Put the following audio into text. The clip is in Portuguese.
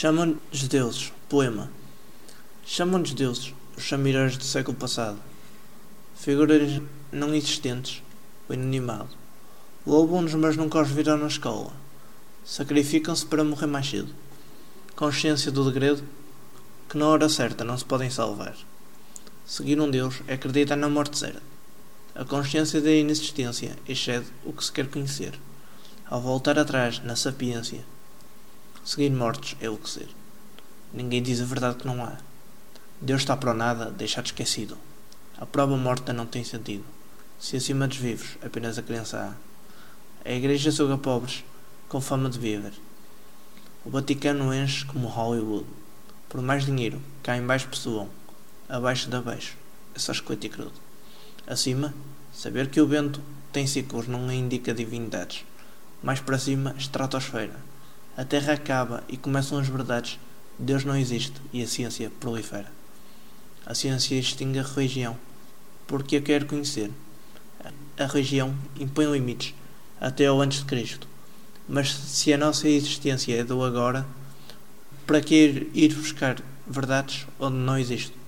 Chamam-nos deuses. Poema. Chamam-nos deuses os chamireiros do século passado. Figuras não existentes, o inanimado. Louvam-nos, mas nunca os viram na escola. Sacrificam-se para morrer mais cedo. Consciência do degredo, que na hora certa não se podem salvar. Seguir um Deus é acreditar na morte certa. A consciência da inexistência excede o que se quer conhecer. Ao voltar atrás na sapiência, seguir mortos é o que ser. Ninguém diz a verdade que não há. Deus está para o nada, deixado esquecido. A prova morta não tem sentido. Se acima dos vivos apenas a crença há. A igreja suga pobres com fama de viver. O Vaticano enche como Hollywood. Por mais dinheiro, cá embaixo pessoam. Abaixo de abaixo, é só esqueleto e crudo. Acima, saber que o vento tem ciclos não indica divindades. Mais para cima, estratosfera. A terra acaba e começam as verdades. Deus não existe e a ciência prolifera. A ciência extingue a religião, porque a quer conhecer. A religião impõe limites até ao antes de Cristo. Mas se a nossa existência é do agora, para que ir buscar verdades onde não existe?